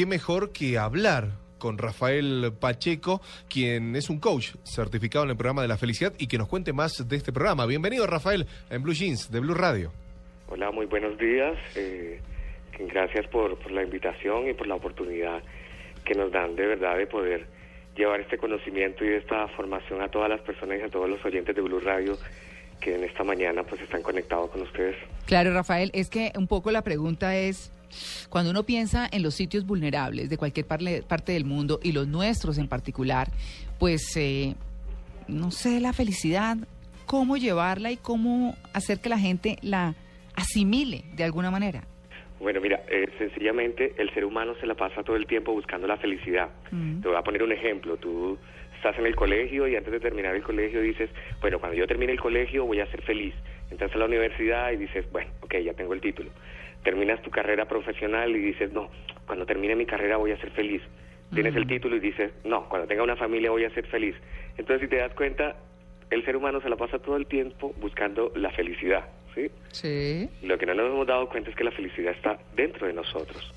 qué mejor que hablar con Rafael Pacheco, quien es un coach certificado en el programa de la felicidad y que nos cuente más de este programa. Bienvenido, Rafael, en Blue Jeans de Blue Radio. Hola, muy buenos días. Eh, gracias por, por la invitación y por la oportunidad que nos dan de verdad de poder llevar este conocimiento y esta formación a todas las personas y a todos los oyentes de Blue Radio que en esta mañana pues están conectados con ustedes. Claro, Rafael, es que un poco la pregunta es, cuando uno piensa en los sitios vulnerables de cualquier parte del mundo y los nuestros en particular, pues eh, no sé, la felicidad, cómo llevarla y cómo hacer que la gente la asimile de alguna manera. Bueno, mira, eh, sencillamente el ser humano se la pasa todo el tiempo buscando la felicidad. Mm. Te voy a poner un ejemplo. Tú estás en el colegio y antes de terminar el colegio dices, bueno, cuando yo termine el colegio voy a ser feliz. Entras a la universidad y dices, bueno, ok, ya tengo el título. Terminas tu carrera profesional y dices, no, cuando termine mi carrera voy a ser feliz. Tienes el Mm. título y dices, no, cuando tenga una familia voy a ser feliz. Entonces, si te das cuenta, el ser humano se la pasa todo el tiempo buscando la felicidad, ¿sí? Sí. Lo que no nos hemos dado cuenta es que la felicidad está dentro de nosotros.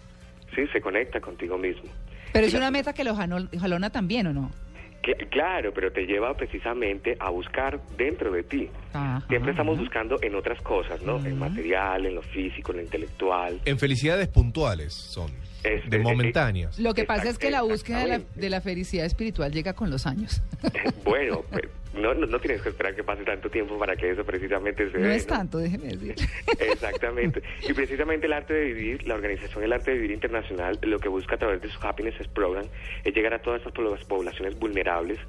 Sí, se conecta contigo mismo. Pero Y es la- una meta que lo jalona también, ¿o no? Cl- claro, pero te lleva precisamente a buscar dentro de ti. Ajá, Siempre estamos ajá. buscando en otras cosas, ¿no? En Ujú. material, en lo físico, en lo intelectual. En felicidades puntuales son, Es- de es- momentáneas. Lo que pasa es que la búsqueda de la, de la felicidad espiritual llega con los años. bueno, pues, no, no, no tienes que esperar que pase tanto tiempo para que eso precisamente se No dé, es tanto, déjeme decir. Exactamente. Y precisamente el arte de vivir, la organización El Arte de Vivir Internacional, lo que busca a través de su Happiness Program es llegar a todas pobl- poblaciones vulnerables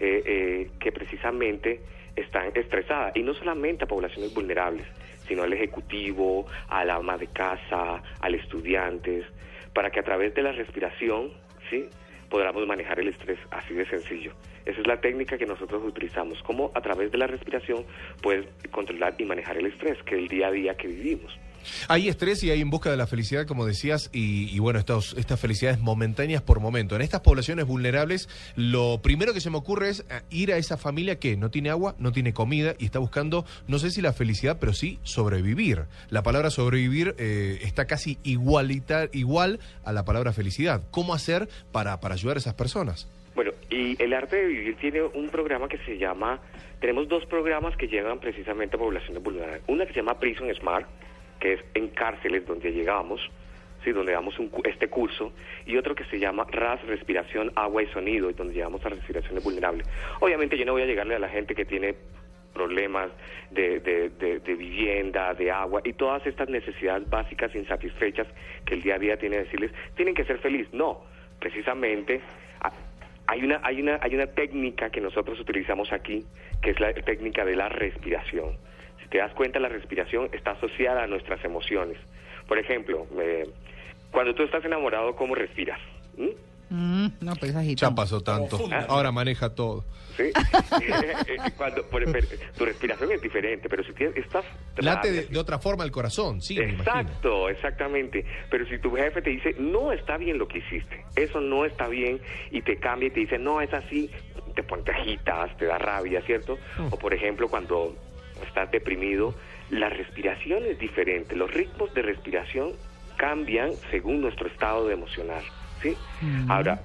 eh, eh, que precisamente están estresadas. Y no solamente a poblaciones vulnerables, sino al ejecutivo, a la ama de casa, al estudiantes, para que a través de la respiración, ¿sí? Podamos manejar el estrés así de sencillo. Esa es la técnica que nosotros utilizamos, cómo a través de la respiración puedes controlar y manejar el estrés, que el día a día que vivimos. Hay estrés y hay en busca de la felicidad, como decías, y, bueno, estas felicidades momentáneas por momento. En estas poblaciones vulnerables, lo primero que se me ocurre es eh, ir a esa familia que no tiene agua, no tiene comida y está buscando, no sé si la felicidad, pero sí sobrevivir. La palabra sobrevivir eh, está casi igual a la palabra felicidad. ¿Cómo hacer para, para ayudar a esas personas? Bueno, y el arte de vivir tiene un programa que se llama, tenemos dos programas que llegan precisamente a poblaciones vulnerables. Una que se llama Prison Smart, que es en cárceles donde llegamos, sí, donde damos un este curso, y otro que se llama RAS, Respiración, Agua y Sonido, y donde llegamos a respiraciones vulnerables. Obviamente yo no voy a llegarle a la gente que tiene problemas de, de, de- de vivienda, de agua y todas estas necesidades básicas insatisfechas que el día a día tiene decirles, tienen que ser feliz. No, precisamente hay una, hay una, hay una técnica que nosotros utilizamos aquí, que es la técnica de la respiración. Si te das cuenta, la respiración está asociada a nuestras emociones. Por ejemplo, eh, cuando tú estás enamorado, ¿cómo respiras? ¿Mm? Mm, no, pues. Ya pasó tanto, ahora maneja todo. ¿Sí? Cuando, por- pero tu respiración es diferente, pero si tienes, estás... Late de, de otra forma el corazón, sí, me. Exacto, exactamente. Pero si tu jefe te dice, no está bien lo que hiciste, eso no está bien, y te cambia y te dice, no, es así, te, pon- te agitas, te da rabia, ¿cierto? Mm. O por ejemplo, cuando estás deprimido, la respiración es diferente, los ritmos de respiración cambian según nuestro estado de emocional, ¿sí? Mm. Ahora,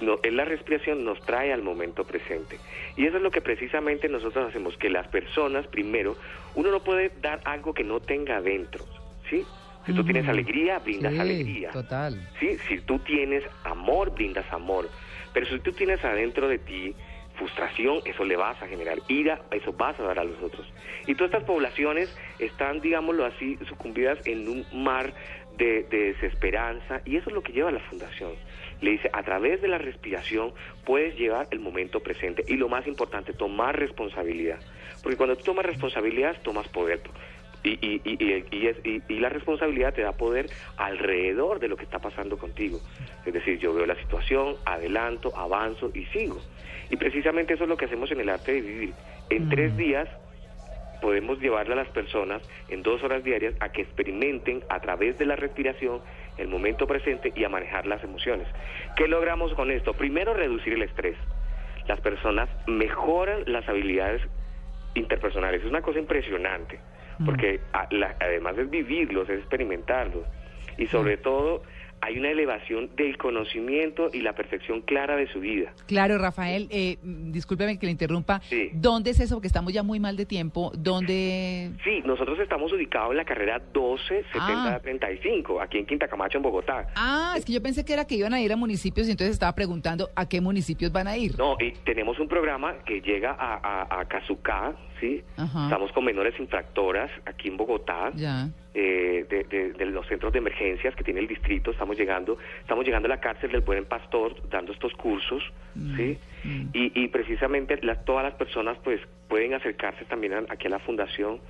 no, en la respiración nos trae al momento presente. Y eso es lo que precisamente nosotros hacemos, que las personas, primero, uno no puede dar algo que no tenga adentro, ¿sí? Si tú tienes alegría, brindas Sí, alegría. Total. ¿sí? Si tú tienes amor, brindas amor. Pero si tú tienes adentro de ti frustración, eso le vas a generar. Ira, eso vas a dar a los otros. Y todas estas poblaciones están, digámoslo así, sucumbidas en un mar de, de desesperanza. Y eso es lo que lleva a la fundación. Le dice, a través de la respiración puedes llevar el momento presente. Y lo más importante, tomar responsabilidad. Porque cuando tú tomas responsabilidad, tomas poder. Y, y, y, y- y es- y- y la responsabilidad te da poder alrededor de lo que está pasando contigo. Es decir, yo veo la situación, adelanto, avanzo y sigo. Y precisamente eso es lo que hacemos en el arte de vivir. En Mm. tres días podemos llevarle a las personas en dos horas diarias a que experimenten a través de la respiración el momento presente y a manejar las emociones. ¿Qué logramos con esto? Primero, reducir el estrés. Las personas mejoran las habilidades interpersonales. Es una cosa impresionante, porque a- la- además es vivirlos, es experimentarlos. Y sobre todo, hay una elevación del conocimiento y la percepción clara de su vida. Claro, Rafael, eh, mm, discúlpeme que le interrumpa. Sí. ¿Dónde es eso? Porque estamos ya muy mal de tiempo. ¿Dónde? Sí, nosotros estamos ubicados en la carrera 127035, aquí en Quinta Camacho, en Bogotá. Ah, es que yo pensé que era que iban a ir a municipios y entonces estaba preguntando a qué municipios van a ir. No, y tenemos un programa que llega a, a, ¿sí? Ajá. Estamos con menores infractoras aquí en Bogotá. Ya. eh, de, de- de los centros de emergencias que tiene el distrito, estamos llegando, estamos llegando a la cárcel del Buen Pastor dando estos cursos, ¿sí? Y, y precisamente la- todas las personas pues pueden acercarse también a- aquí a la fundación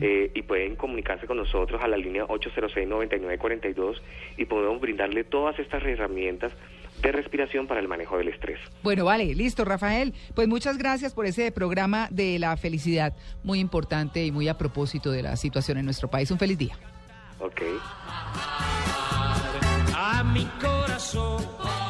eh, y pueden comunicarse con nosotros a la línea 806-9942 y podemos brindarle todas estas herramientas de respiración para el manejo del estrés. Bueno, vale, listo, Rafael. Pues muchas gracias por ese programa de la felicidad, muy importante y muy a propósito de la situación en nuestro país. Un feliz día. ¿Ok? a mi corazón.